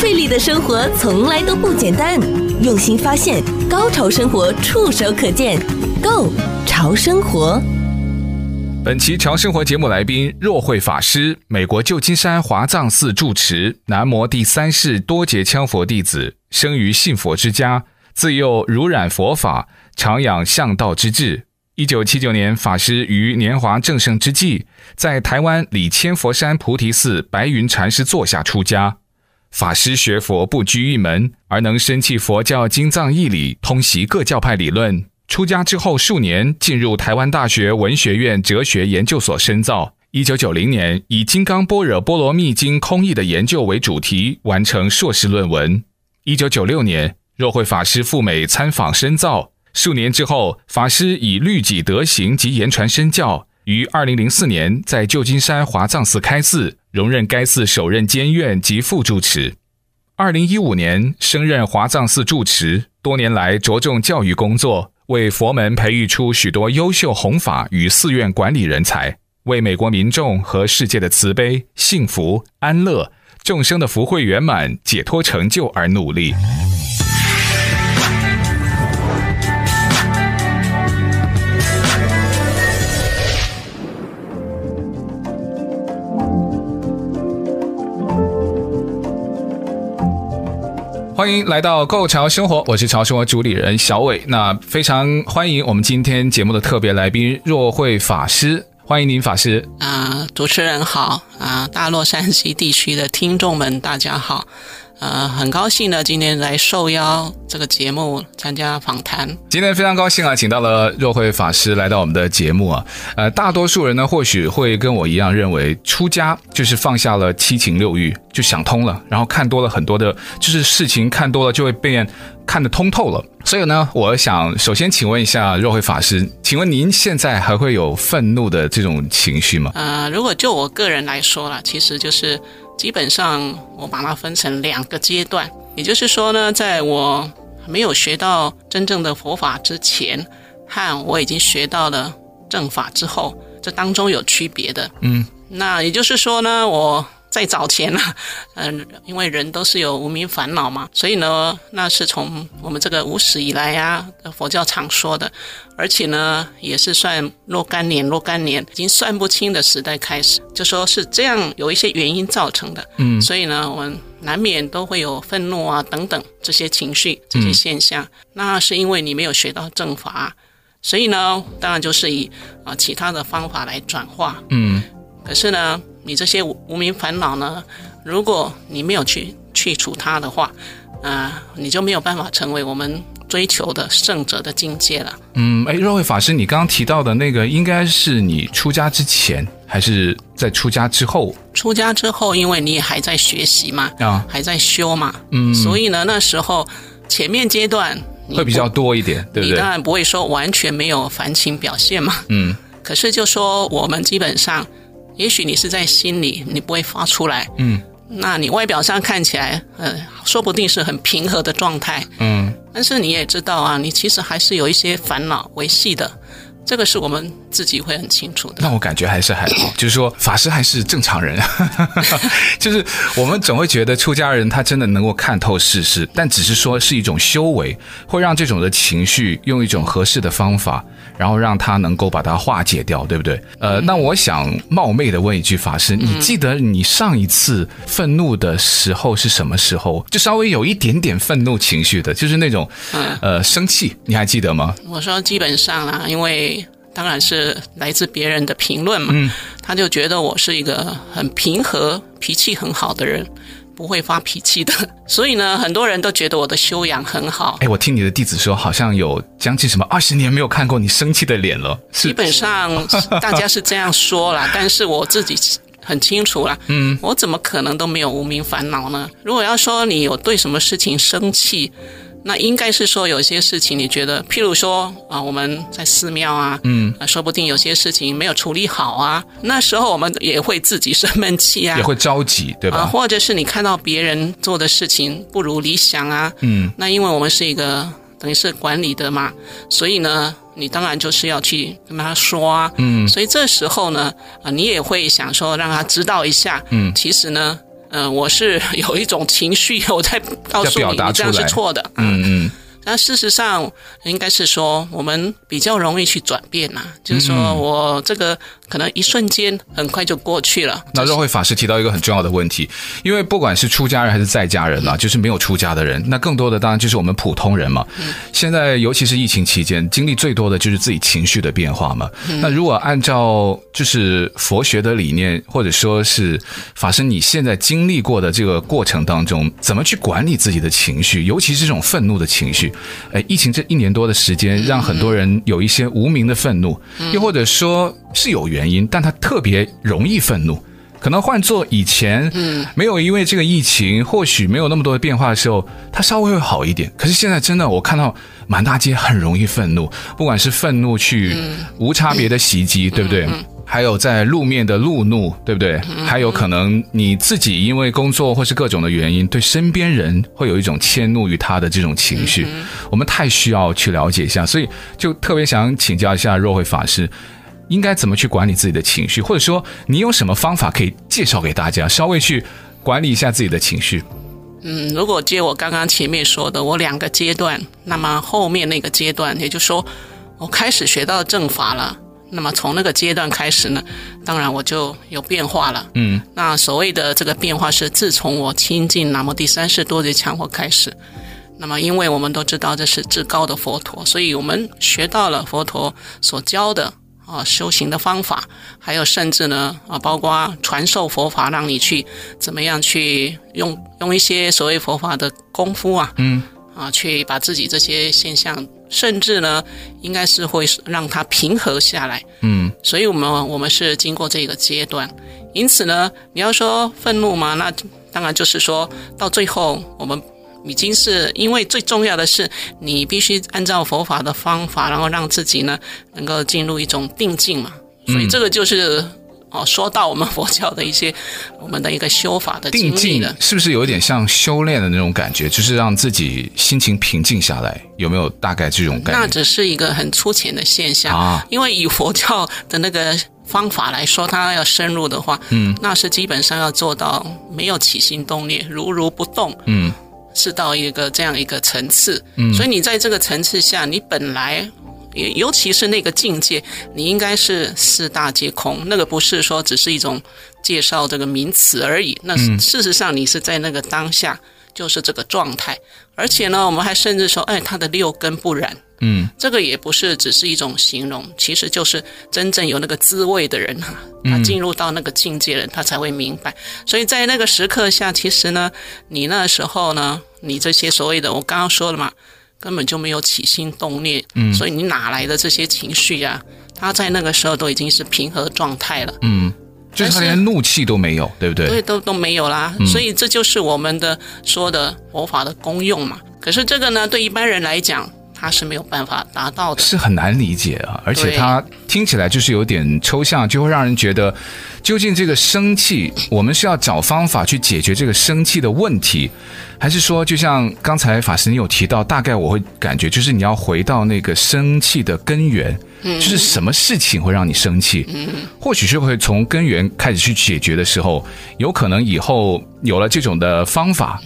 费力的生活从来都不简单，用心发现，高潮生活触手可见 Go 潮生活。本期潮生活节目来宾若慧法师，美国旧金山华藏寺住持，南无第三世多杰羌佛弟子，生于信佛之家，自幼濡染佛法，常养向道之志。一九七九年，法师于年华正盛之际，在台湾里千佛山菩提寺白云禅师座下出家。法师学佛不拘一门，而能深契佛教经藏义理，通习各教派理论。出家之后数年，进入台湾大学文学院哲学研究所深造。一九九零年，以《金刚般若波罗蜜经》空义的研究为主题，完成硕士论文。一九九六年，若慧法师赴美参访深造。数年之后，法师以律己德行及言传身教，于二零零四年在旧金山华藏寺开寺，荣任该寺首任监院及副住持。二零一五年升任华藏寺住持，多年来着重教育工作。为佛门培育出许多优秀弘法与寺院管理人才，为美国民众和世界的慈悲、幸福、安乐、众生的福慧圆满、解脱成就而努力。欢迎来到《购潮生活》，我是潮生活主理人小伟。那非常欢迎我们今天节目的特别来宾若慧法师，欢迎您法师。啊、主持人好啊、大洛杉矶地区的听众们大家好。呃，很高兴呢，今天来受邀这个节目参加访谈。今天非常高兴啊，请到了若慧法师来到我们的节目啊。呃，大多数人呢，或许会跟我一样认为，出家就是放下了七情六欲，就想通了，然后看多了很多的，就是事情看多了就会变看得通透了。所以呢，我想首先请问一下若慧法师，请问您现在还会有愤怒的这种情绪吗？呃，如果就我个人来说啦，其实就是。基本上，我把它分成两个阶段，也就是说呢，在我没有学到真正的佛法之前，和我已经学到了正法之后，这当中有区别的。嗯，那也就是说呢，我。在早前呢，嗯，因为人都是有无名烦恼嘛，所以呢，那是从我们这个无始以来呀，佛教常说的，而且呢，也是算若干年、若干年，已经算不清的时代开始，就说是这样，有一些原因造成的，嗯，所以呢，我们难免都会有愤怒啊等等这些情绪、这些现象，嗯、那是因为你没有学到正法，所以呢，当然就是以啊其他的方法来转化，嗯，可是呢。你这些无名烦恼呢，如果你没有去去除它的话，啊、呃，你就没有办法成为我们追求的圣者的境界了。嗯，哎，若慧法师，你刚刚提到的那个，应该是你出家之前，还是在出家之后？出家之后，因为你也还在学习嘛，啊，还在修嘛，嗯，所以呢，那时候前面阶段会比较多一点，对不对？你当然不会说完全没有烦情表现嘛，嗯，可是就说我们基本上。也许你是在心里，你不会发出来，嗯，那你外表上看起来，呃，说不定是很平和的状态，嗯，但是你也知道啊，你其实还是有一些烦恼维系的。这个是我们自己会很清楚的。那我感觉还是还好，就是说法师还是正常人，就是我们总会觉得出家人他真的能够看透世事，但只是说是一种修为，会让这种的情绪用一种合适的方法，然后让他能够把它化解掉，对不对？呃，那我想冒昧的问一句，法师，你记得你上一次愤怒的时候是什么时候？就稍微有一点点愤怒情绪的，就是那种呃生气，你还记得吗？我说基本上啦，因为。当然是来自别人的评论嘛，嗯，他就觉得我是一个很平和、脾气很好的人，不会发脾气的。所以呢，很多人都觉得我的修养很好。哎，我听你的弟子说，好像有将近什么二十年没有看过你生气的脸了。基本上大家是这样说啦，但是我自己很清楚了。嗯，我怎么可能都没有无名烦恼呢？如果要说你有对什么事情生气，那应该是说有些事情你觉得，譬如说啊，我们在寺庙啊，嗯，说不定有些事情没有处理好啊，那时候我们也会自己生闷气啊，也会着急，对吧？啊，或者是你看到别人做的事情不如理想啊，嗯，那因为我们是一个等于是管理的嘛，所以呢，你当然就是要去跟他说啊，嗯，所以这时候呢，啊，你也会想说让他知道一下，嗯，其实呢。嗯、呃，我是有一种情绪，我在告诉你，你这样是错的。嗯嗯。但事实上，应该是说我们比较容易去转变呐、啊，就是说我这个。可能一瞬间很快就过去了。那若慧法师提到一个很重要的问题，因为不管是出家人还是在家人啊，就是没有出家的人，那更多的当然就是我们普通人嘛。现在尤其是疫情期间，经历最多的就是自己情绪的变化嘛。那如果按照就是佛学的理念，或者说是法师你现在经历过的这个过程当中，怎么去管理自己的情绪，尤其是这种愤怒的情绪？哎，疫情这一年多的时间，让很多人有一些无名的愤怒，又或者说是有。原因，但他特别容易愤怒。可能换做以前，嗯，没有因为这个疫情，或许没有那么多的变化的时候，他稍微会好一点。可是现在真的，我看到满大街很容易愤怒，不管是愤怒去无差别的袭击，对不对？还有在路面的路怒，对不对？还有可能你自己因为工作或是各种的原因，对身边人会有一种迁怒于他的这种情绪。我们太需要去了解一下，所以就特别想请教一下若慧法师。应该怎么去管理自己的情绪，或者说你有什么方法可以介绍给大家，稍微去管理一下自己的情绪？嗯，如果接我刚刚前面说的，我两个阶段，那么后面那个阶段，也就是说我开始学到正法了，那么从那个阶段开始呢，当然我就有变化了。嗯，那所谓的这个变化是自从我亲近南无第三世多杰羌佛开始，那么因为我们都知道这是至高的佛陀，所以我们学到了佛陀所教的。啊，修行的方法，还有甚至呢，啊，包括传授佛法，让你去怎么样去用用一些所谓佛法的功夫啊，嗯，啊，去把自己这些现象，甚至呢，应该是会让它平和下来，嗯，所以我们我们是经过这个阶段，因此呢，你要说愤怒嘛，那当然就是说到最后我们。已经是因为最重要的是，你必须按照佛法的方法，然后让自己呢能够进入一种定境嘛。所以这个就是哦，说到我们佛教的一些我们的一个修法的。定境是不是有点像修炼的那种感觉？就是让自己心情平静下来，有没有大概这种感觉？那只是一个很粗浅的现象啊。因为以佛教的那个方法来说，它要深入的话，嗯，那是基本上要做到没有起心动念，如如不动，嗯。是到一个这样一个层次，嗯，所以你在这个层次下，你本来，尤其是那个境界，你应该是四大皆空，那个不是说只是一种介绍这个名词而已，那事实上你是在那个当下就是这个状态，而且呢，我们还甚至说，哎，他的六根不染。嗯，这个也不是只是一种形容，其实就是真正有那个滋味的人哈，他进入到那个境界了，他才会明白。所以在那个时刻下，其实呢，你那时候呢，你这些所谓的我刚刚说了嘛，根本就没有起心动念，嗯，所以你哪来的这些情绪啊？他在那个时候都已经是平和状态了，嗯，就是他连怒气都没有，对不对？对，都都没有啦。所以这就是我们的说的佛法的功用嘛。可是这个呢，对一般人来讲。他是没有办法达到的，是很难理解啊，而且他听起来就是有点抽象，就会让人觉得，究竟这个生气，我们是要找方法去解决这个生气的问题，还是说，就像刚才法师你有提到，大概我会感觉就是你要回到那个生气的根源，就是什么事情会让你生气，或许是会从根源开始去解决的时候，有可能以后有了这种的方法，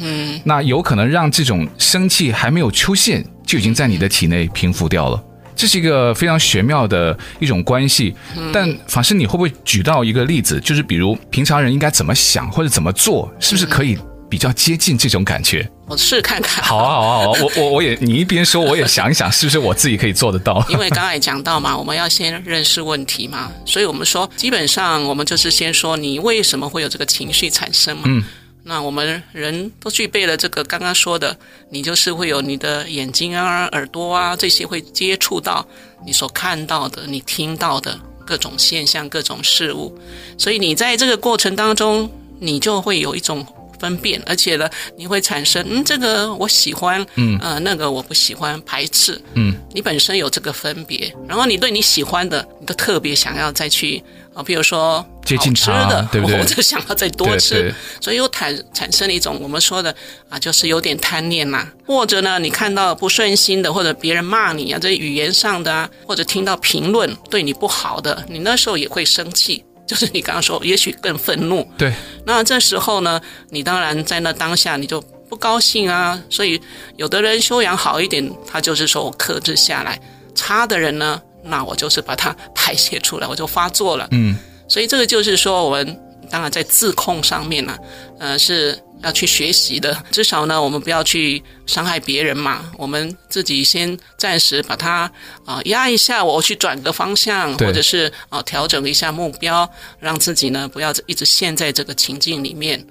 那有可能让这种生气还没有出现。就已经在你的体内平复掉了，这是一个非常玄妙的一种关系。但法师，你会不会举到一个例子，就是比如平常人应该怎么想或者怎么做，是不是可以比较接近这种感觉？我试看看。好啊，好啊，好啊，我我我也，你一边说，我也想一想，是不是我自己可以做得到？因为刚才讲到嘛，我们要先认识问题嘛，所以我们说，基本上我们就是先说你为什么会有这个情绪产生嘛。嗯。那我们人都具备了这个刚刚说的，你就是会有你的眼睛啊、耳朵啊这些会接触到你所看到的、你听到的，各种现象、各种事物，所以你在这个过程当中，你就会有一种。分辨，而且呢，你会产生嗯，这个我喜欢，嗯，呃，那个我不喜欢，排斥，嗯，你本身有这个分别，然后你对你喜欢的，你都特别想要再去啊，比如说接近吃的，对不对？我就想要再多吃，对对，所以又产产生了一种我们说的啊，就是有点贪念呐，或者呢，你看到不顺心的，或者别人骂你啊，这语言上的啊，或者听到评论对你不好的，你那时候也会生气。就是你刚刚说，也许更愤怒。对，那这时候呢，你当然在那当下你就不高兴啊。所以有的人修养好一点，他就是说我克制下来；差的人呢，那我就是把它排泄出来，我就发作了。嗯，所以这个就是说，我们当然在自控上面呢，呃，是。要去学习的，至少呢，我们不要去伤害别人嘛。我们自己先暂时把它啊、呃、压一下，我去转个方向，或者是啊、呃、调整一下目标，让自己呢不要一直陷在这个情境里面。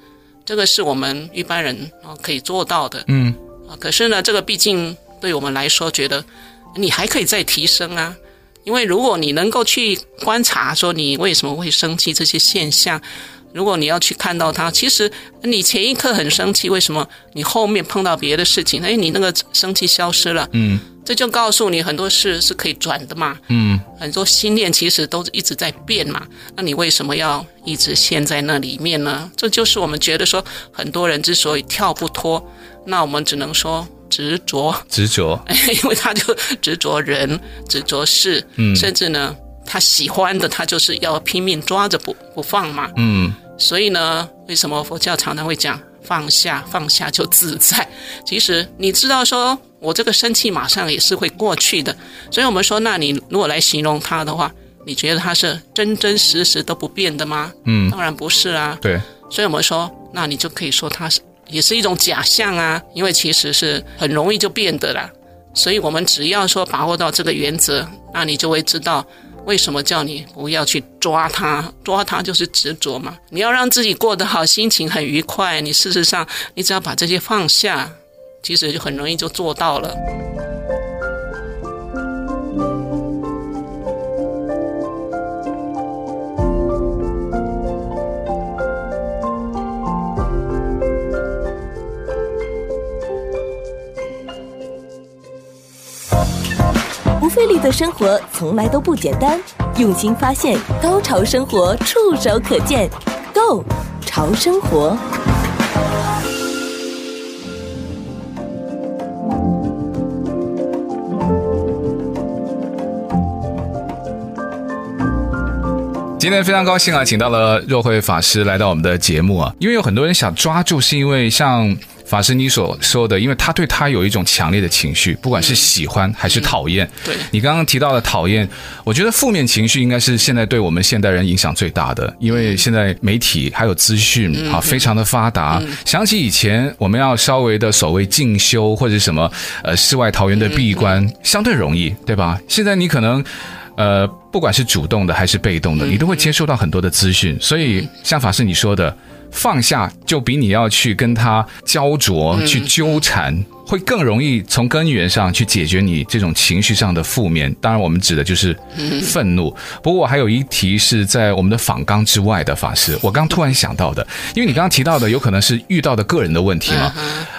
这个是我们一般人啊、呃、可以做到的。嗯啊，可是呢，这个毕竟对我们来说，觉得你还可以再提升啊。因为如果你能够去观察，说你为什么会生气这些现象。如果你要去看到他，其实你前一刻很生气，为什么你后面碰到别的事情，哎，你那个生气消失了？嗯，这就告诉你很多事是可以转的嘛。嗯，很多心念其实都一直在变嘛。那你为什么要一直陷在那里面呢？这就是我们觉得说，很多人之所以跳不脱，那我们只能说执着，执着，因为他就执着人，执着事，嗯，甚至呢，他喜欢的，他就是要拼命抓着不不放嘛。嗯。所以呢，为什么佛教常常会讲放下，放下就自在？其实你知道，说我这个生气马上也是会过去的。所以我们说，那你如果来形容它的话，你觉得它是真真实实都不变的吗？嗯，当然不是啊。对，所以我们说，那你就可以说它是也是一种假象啊，因为其实是很容易就变的啦。所以我们只要说把握到这个原则，那你就会知道。为什么叫你不要去抓它？抓它就是执着嘛。你要让自己过得好，心情很愉快。你事实上，你只要把这些放下，其实就很容易就做到了。费力的生活从来都不简单，用心发现，高潮生活触手可见 Go 潮生活。今天非常高兴啊，请到了若慧法师来到我们的节目啊，因为有很多人想抓住，是因为像。法师，你所说的，因为他对他有一种强烈的情绪，不管是喜欢还是讨厌。对，你刚刚提到的讨厌，我觉得负面情绪应该是现在对我们现代人影响最大的，因为现在媒体还有资讯啊非常的发达。想起以前我们要稍微的所谓进修或者什么呃世外桃源的闭关，相对容易，对吧？现在你可能呃不管是主动的还是被动的，你都会接收到很多的资讯，所以像法师你说的。放下就比你要去跟他焦灼、去纠缠，会更容易从根源上去解决你这种情绪上的负面。当然，我们指的就是愤怒。不过，我还有一题是在我们的访纲之外的法师，我刚突然想到的，因为你刚刚提到的有可能是遇到的个人的问题嘛。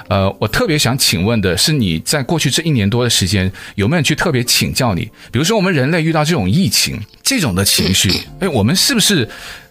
呃，我特别想请问的是，你在过去这一年多的时间，有没有去特别请教你？比如说，我们人类遇到这种疫情这种的情绪，哎，我们是不是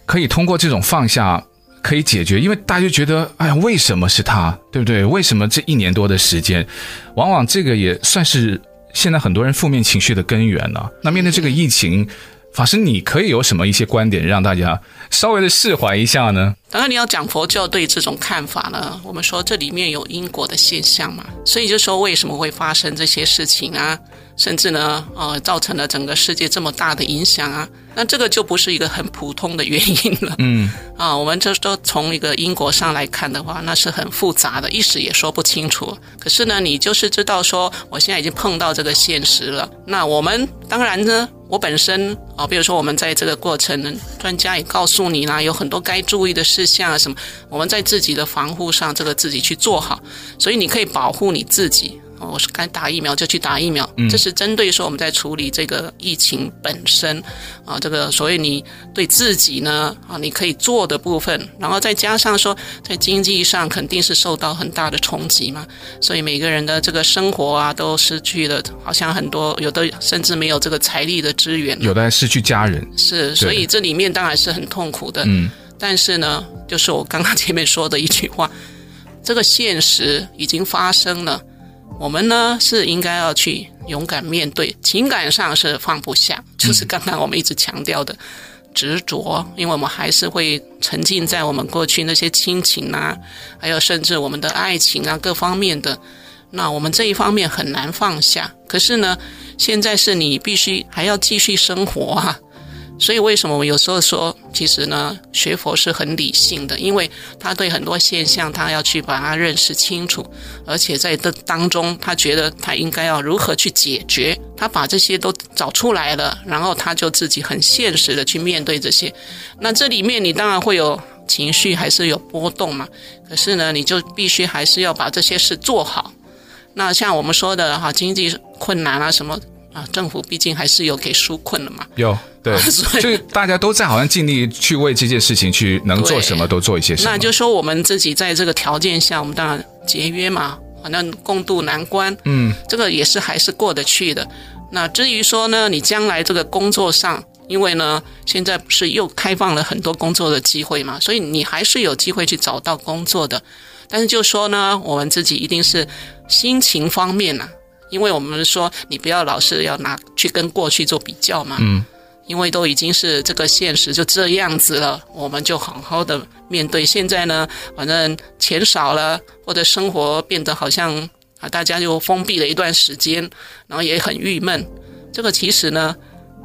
可以通过这种放下？可以解决，因为大家觉得，哎呀，为什么是他，对不对？为什么这一年多的时间，往往这个也算是现在很多人负面情绪的根源呢？那面对这个疫情，法师，你可以有什么一些观点让大家稍微的释怀一下呢？当然，你要讲佛教对这种看法呢，我们说这里面有因果的现象嘛，所以就说为什么会发生这些事情啊？甚至呢，呃，造成了整个世界这么大的影响啊，那这个就不是一个很普通的原因了。嗯，啊，我们这都从一个因果上来看的话，那是很复杂的，一时也说不清楚。可是呢，你就是知道说，我现在已经碰到这个现实了。那我们当然呢，我本身啊，比如说我们在这个过程呢，专家也告诉你啦，有很多该注意的事项啊，什么，我们在自己的防护上，这个自己去做好，所以你可以保护你自己。我是该打疫苗就去打疫苗，这是针对说我们在处理这个疫情本身啊，这个所以你对自己呢啊，你可以做的部分，然后再加上说在经济上肯定是受到很大的冲击嘛，所以每个人的这个生活啊都失去了，好像很多有的甚至没有这个财力的支援，有的还失去家人，是，所以这里面当然是很痛苦的，嗯，但是呢，就是我刚刚前面说的一句话，这个现实已经发生了。我们呢是应该要去勇敢面对，情感上是放不下，就是刚刚我们一直强调的执着，因为我们还是会沉浸在我们过去那些亲情啊，还有甚至我们的爱情啊各方面的，那我们这一方面很难放下。可是呢，现在是你必须还要继续生活啊。所以，为什么我有时候说，其实呢，学佛是很理性的，因为他对很多现象，他要去把它认识清楚，而且在这当中，他觉得他应该要如何去解决，他把这些都找出来了，然后他就自己很现实的去面对这些。那这里面你当然会有情绪，还是有波动嘛？可是呢，你就必须还是要把这些事做好。那像我们说的哈，经济困难啊什么。啊，政府毕竟还是有给纾困的嘛。有，对，所以大家都在好像尽力去为这件事情去能做什么都做一些什么。那就说我们自己在这个条件下，我们当然节约嘛，反正共度难关。嗯，这个也是还是过得去的。那至于说呢，你将来这个工作上，因为呢，现在不是又开放了很多工作的机会嘛，所以你还是有机会去找到工作的。但是就说呢，我们自己一定是心情方面呢、啊。因为我们说，你不要老是要拿去跟过去做比较嘛，嗯，因为都已经是这个现实就这样子了，我们就好好的面对。现在呢，反正钱少了，或者生活变得好像啊，大家就封闭了一段时间，然后也很郁闷。这个其实呢，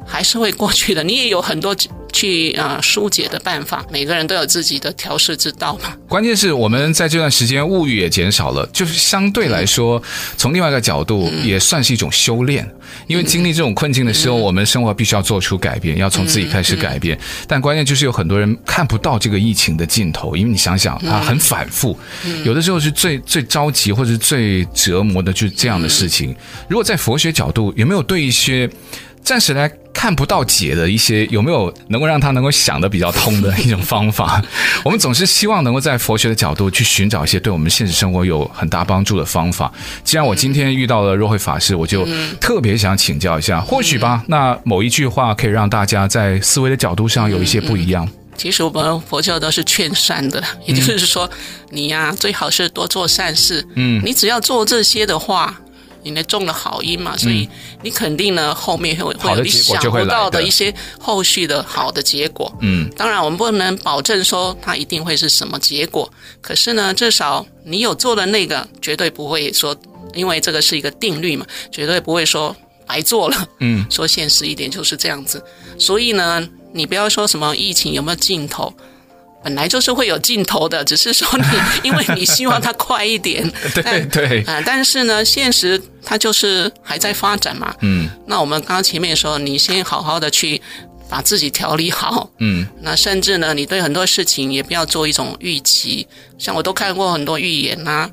还是会过去的。你也有很多。去啊，疏解的办法，每个人都有自己的调试之道嘛。关键是我们在这段时间物欲也减少了，就是相对来说，嗯、从另外一个角度也算是一种修炼。嗯、因为经历这种困境的时候，嗯、我们生活必须要做出改变，要从自己开始改变。但关键就是有很多人看不到这个疫情的尽头，因为你想想，它很反复，嗯、有的时候是最最着急或者是最折磨的，就是这样的事情。嗯、如果在佛学角度，有没有对一些暂时来看不到解的一些，有没有能够让他能够想得比较通的一种方法？我们总是希望能够在佛学的角度去寻找一些对我们现实生活有很大帮助的方法。既然我今天遇到了若慧法师，我就特别想请教一下，或许吧，那某一句话可以让大家在思维的角度上有一些不一样。其实我们佛教都是劝善的，也就是说，你呀最好是多做善事。嗯，你只要做这些的话。你呢种了好因嘛，所以你肯定呢后面会会有你想不到的一些后续的好的结果。嗯，当然我们不能保证说它一定会是什么结果，可是呢，至少你有做的那个，绝对不会说，因为这个是一个定律嘛，绝对不会说白做了。嗯，说现实一点就是这样子。所以呢，你不要说什么疫情有没有尽头。本来就是会有尽头的，只是说你，因为你希望它快一点，对 对。啊，但是呢，现实它就是还在发展嘛。嗯，那我们刚刚前面说，你先好好的去把自己调理好。嗯，那甚至呢，你对很多事情也不要做一种预期，像我都看过很多预言呐、啊，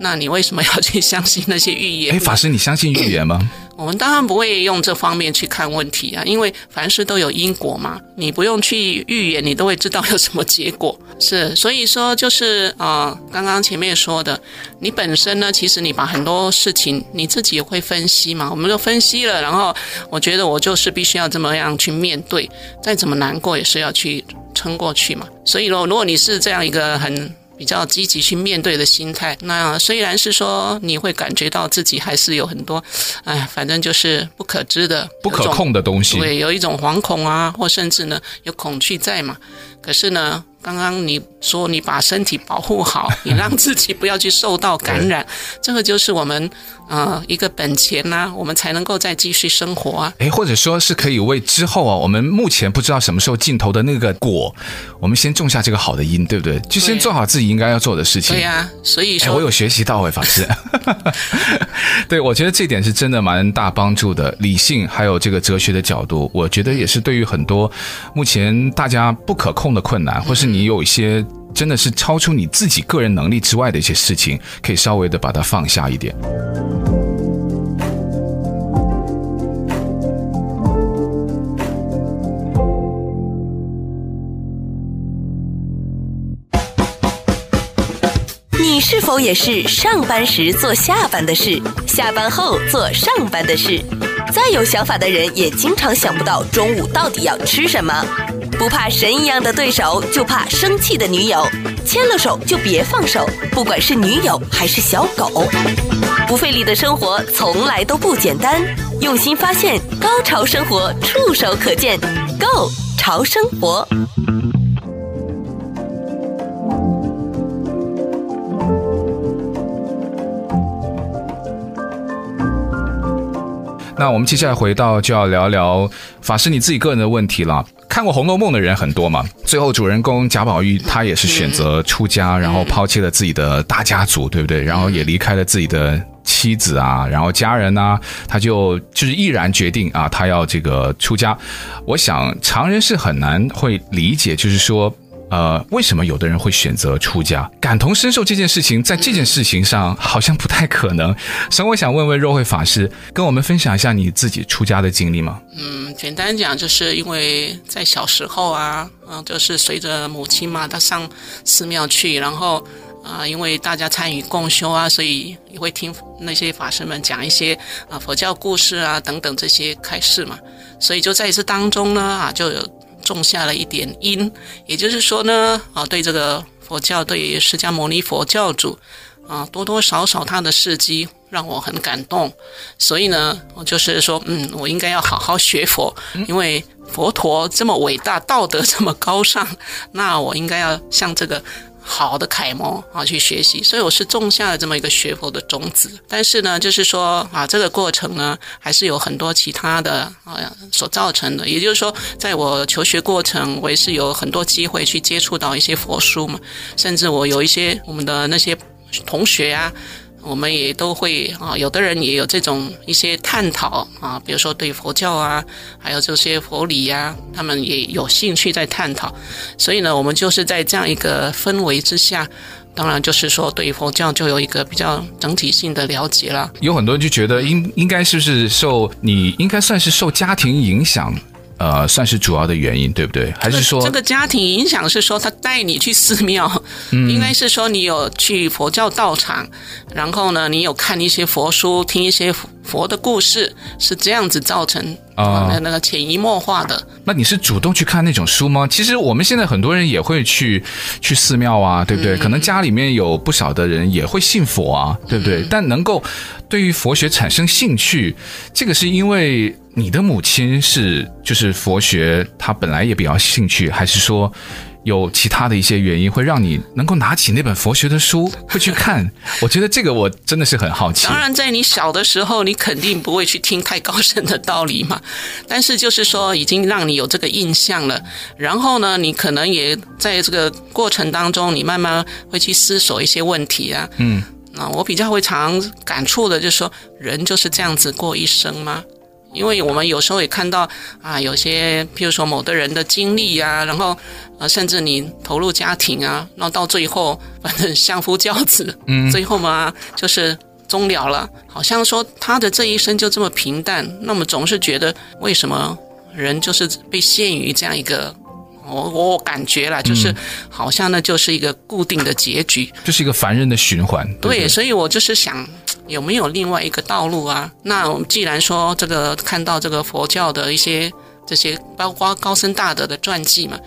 那你为什么要去相信那些预言？哎，法师，你相信预言吗？我们当然不会用这方面去看问题啊，因为凡事都有因果嘛，你不用去预言，你都会知道有什么结果。是，所以说就是啊、呃，刚刚前面说的，你本身呢，其实你把很多事情你自己也会分析嘛，我们都分析了，然后我觉得我就是必须要这么样去面对，再怎么难过也是要去撑过去嘛。所以说，如果你是这样一个很。比较积极去面对的心态，那虽然是说你会感觉到自己还是有很多，哎，反正就是不可知的、不可控的东西，对，有一种惶恐啊，或甚至呢有恐惧在嘛。可是呢，刚刚你说你把身体保护好，你让自己不要去受到感 染，这个就是我们呃一个本钱呐、啊，我们才能够再继续生活啊。诶，或者说是可以为之后啊，我们目前不知道什么时候尽头的那个果，我们先种下这个好的因，对不对？就先做好自己应该要做的事情。对呀、啊，所以说我有学习到诶，法师。对，我觉得这点是真的蛮大帮助的，理性还有这个哲学的角度，我觉得也是对于很多目前大家不可控的困难或是你有一些真的是超出你自己个人能力之外的一些事情可以稍微的把它放下一点。你是否也是上班时做下班的事？下班后做上班的事？再有想法的人也经常想不到中午到底要吃什么。不怕神一样的对手，就怕生气的女友。牵了手就别放手，不管是女友还是小狗。不费力的生活从来都不简单，用心发现，高潮生活触手可见 Go 潮生活。那我们接下来回到就要聊聊法师你自己个人的问题了。看过《红楼梦》的人很多嘛，最后主人公贾宝玉他也是选择出家，然后抛弃了自己的大家族，对不对？然后也离开了自己的妻子啊，然后家人啊，他就就是毅然决定啊，他要这个出家。我想常人是很难会理解，就是说。呃，为什么有的人会选择出家？感同身受这件事情，在这件事情上好像不太可能。所以我想问问若慧法师，跟我们分享一下你自己出家的经历吗？嗯，简单讲，就是因为在小时候啊，嗯，就是随着母亲嘛，她上寺庙去，然后啊、因为大家参与共修啊，所以也会听那些法师们讲一些啊、佛教故事啊等等这些开示嘛，所以就在这当中呢啊，就有。种下了一点因，也就是说呢，啊，对这个佛教，对释迦牟尼佛教主，啊，多多少少他的事迹让我很感动，所以呢，我就是说，嗯，我应该要好好学佛，因为佛陀这么伟大，道德这么高尚，那我应该要像这个。好的楷模啊，去学习，所以我是种下了这么一个学佛的种子。但是呢，就是说啊，这个过程呢，还是有很多其他的啊所造成的。也就是说，在我求学过程，我也是有很多机会去接触到一些佛书嘛，甚至我有一些我们的那些同学啊。我们也都会啊，有的人也有这种一些探讨啊，比如说对佛教啊，还有这些佛理呀，他们也有兴趣在探讨。所以呢，我们就是在这样一个氛围之下，当然就是说对佛教就有一个比较整体性的了解了。有很多人就觉得应应该是不是受你应该算是受家庭影响。呃，算是主要的原因，对不对？还是说这个家庭影响是说他带你去寺庙，嗯，应该是说你有去佛教道场，然后呢，你有看一些佛书，听一些佛的故事，是这样子造成啊，那、呃、那个潜移默化的。那你是主动去看那种书吗？其实我们现在很多人也会去去寺庙啊，对不对？嗯、可能家里面有不少的人也会信佛啊，对不对？嗯、但能够对于佛学产生兴趣，这个是因为。你的母亲是就是佛学，她本来也比较兴趣，还是说有其他的一些原因会让你能够拿起那本佛学的书 会去看？我觉得这个我真的是很好奇。当然，在你小的时候，你肯定不会去听太高深的道理嘛。但是就是说，已经让你有这个印象了。然后呢，你可能也在这个过程当中，你慢慢会去思索一些问题啊。嗯，那我比较会常感触的就是说，人就是这样子过一生吗？因为我们有时候也看到啊，有些譬如说某的人的经历啊，然后啊，甚至你投入家庭啊，然后到最后 反正相夫教子，嗯，最后嘛就是终了了，好像说他的这一生就这么平淡，那么总是觉得为什么人就是被限于这样一个，我我感觉啦，就是好像那就是一个固定的结局，就是一个凡人的循环。对，对，对，所以我就是想。有没有另外一个道路啊？那我们既然说这个看到这个佛教的一些这些，包括高僧大德的传记嘛，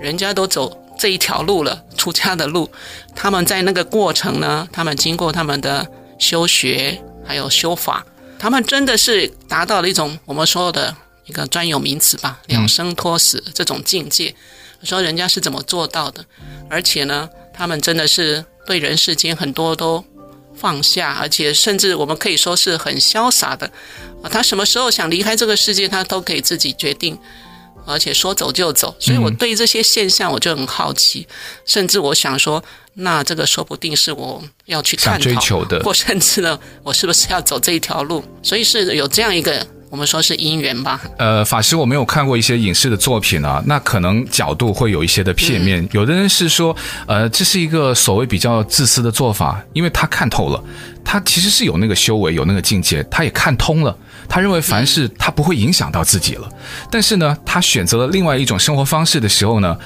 人家都走这一条路了，出家的路，他们在那个过程呢，他们经过他们的修学还有修法，他们真的是达到了一种我们说的一个专有名词吧，了生脱死这种境界。说人家是怎么做到的？而且呢，他们真的是对人世间很多都。放下，而且甚至我们可以说是很潇洒的啊！他什么时候想离开这个世界，他都可以自己决定，而且说走就走。所以我对这些现象我就很好奇，嗯、甚至我想说，那这个说不定是我要去探讨追求的，或甚至呢，我是不是要走这一条路？所以是有这样一个。我们说是因缘吧。呃，法师，我没有看过一些影视的作品啊，那可能角度会有一些的片面。嗯、有的人是说，呃，这是一个所谓比较自私的做法，因为他看透了，他其实是有那个修为，有那个境界，他也看通了，他认为凡事他不会影响到自己了。嗯、但是呢，他选择了另外一种生活方式的时候呢，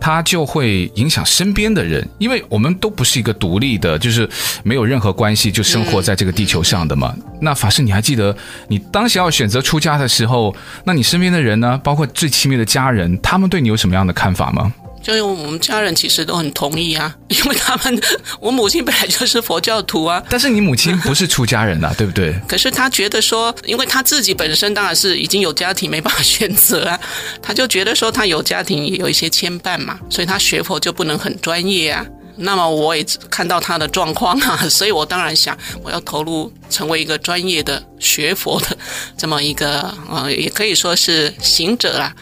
它就会影响身边的人，因为我们都不是一个独立的，就是没有任何关系就生活在这个地球上的嘛。那法师，你还记得你当时要选择出家的时候，那你身边的人呢，包括最亲密的家人，他们对你有什么样的看法吗？就是我们家人其实都很同意啊，因为他们 我母亲本来就是佛教徒啊。但是你母亲不是出家人啊，对不对？可是她觉得说，因为她自己本身当然是已经有家庭，没办法选择啊。他就觉得说，她有家庭也有一些牵绊嘛，所以她学佛就不能很专业啊。那么我也看到他的状况啊，所以我当然想我要投入成为一个专业的学佛的这么一个呃，也可以说是行者啦。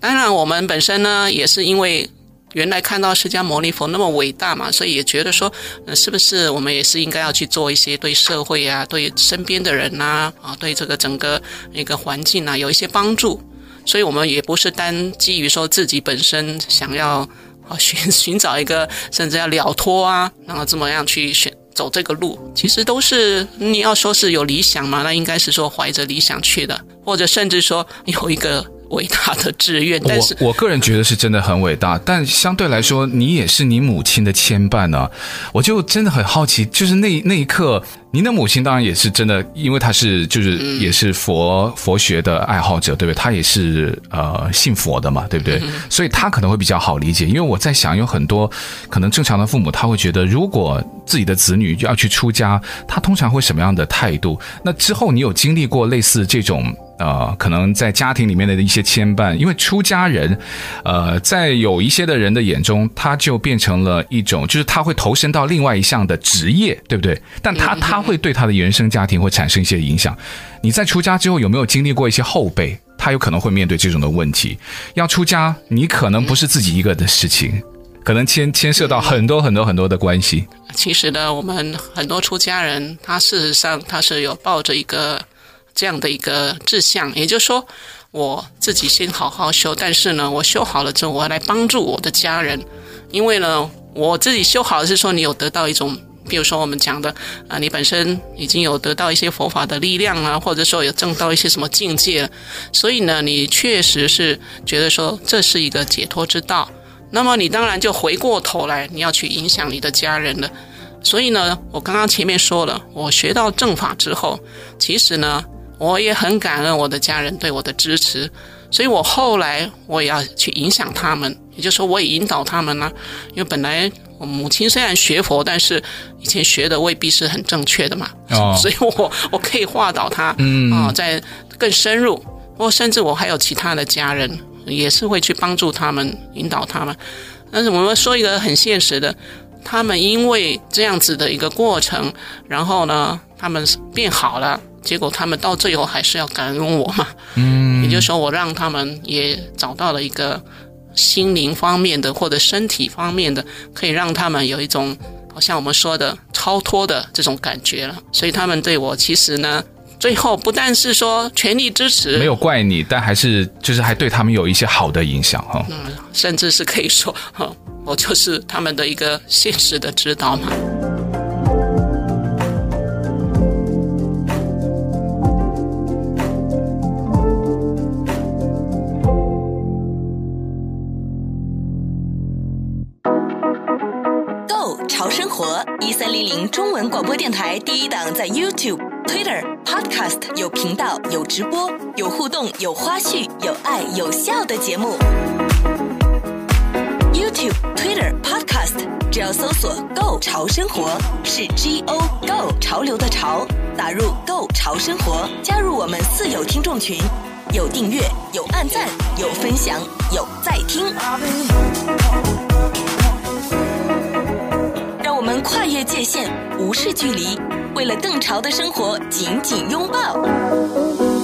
当然，我们本身呢，也是因为原来看到释迦牟尼佛那么伟大嘛，所以也觉得说，呃，是不是我们也是应该要去做一些对社会啊、对身边的人呐，啊，对这个整个一个环境啊，有一些帮助。所以，我们也不是单基于说自己本身想要啊寻 寻找一个，甚至要了脱啊，然后怎么样去选走这个路，其实都是你要说是有理想嘛，那应该是说怀着理想去的，或者甚至说有一个。伟大的志愿，但是我我个人觉得是真的很伟大，但相对来说，你也是你母亲的牵绊呢、啊。我就真的很好奇，就是那那一刻，您的母亲当然也是真的，因为她是就是也是佛佛学的爱好者，对不对？她也是呃信佛的嘛，对不对？所以她可能会比较好理解。因为我在想，有很多可能正常的父母，他会觉得，如果自己的子女要去出家，他通常会什么样的态度？那之后你有经历过类似这种？呃，可能在家庭里面的一些牵绊，因为出家人，呃，在有一些的人的眼中，他就变成了一种，就是他会投身到另外一项的职业，对不对？但他他会对他的原生家庭会产生一些影响。你在出家之后有没有经历过一些后辈，他有可能会面对这种的问题？要出家，你可能不是自己一个的事情，可能牵牵涉到很多很多很多的关系。其实呢，我们很多出家人，他事实上他是有抱着一个。这样的一个志向，也就是说，我自己先好好修，但是呢，我修好了之后，我要来帮助我的家人，因为呢，我自己修好是说，你有得到一种，比如说我们讲的啊，你本身已经有得到一些佛法的力量啊，或者说有证到一些什么境界了，所以呢，你确实是觉得说这是一个解脱之道，那么你当然就回过头来，你要去影响你的家人了。所以呢，我刚刚前面说了，我学到正法之后，其实呢。我也很感恩我的家人对我的支持，所以我后来我也要去影响他们，也就是说，我也引导他们呢、啊。因为本来我母亲虽然学佛，但是以前学的未必是很正确的嘛，哦、所以我我可以化导他，嗯啊，再更深入，或甚至我还有其他的家人，也是会去帮助他们，引导他们。但是我们说一个很现实的，他们因为这样子的一个过程，然后呢，他们变好了。结果他们到最后还是要感恩我嘛，嗯，也就是说我让他们也找到了一个心灵方面的或者身体方面的，可以让他们有一种好像我们说的超脱的这种感觉了。所以他们对我其实呢，最后不但是说全力支持，没有怪你，但还是就是还对他们有一些好的影响哈。嗯，甚至是可以说，哈，我就是他们的一个现实的指导嘛。有直播、有互动、有花絮、有爱、有笑的节目。YouTube、Twitter、Podcast，只要搜索 “Go 潮生活”，是 G O Go 潮流的潮，打入 “Go 潮生活”，加入我们四有听众群，有订阅，有按赞，有分享，有在听。让我们跨越界限，无视距离，为了邓超的生活紧紧拥抱。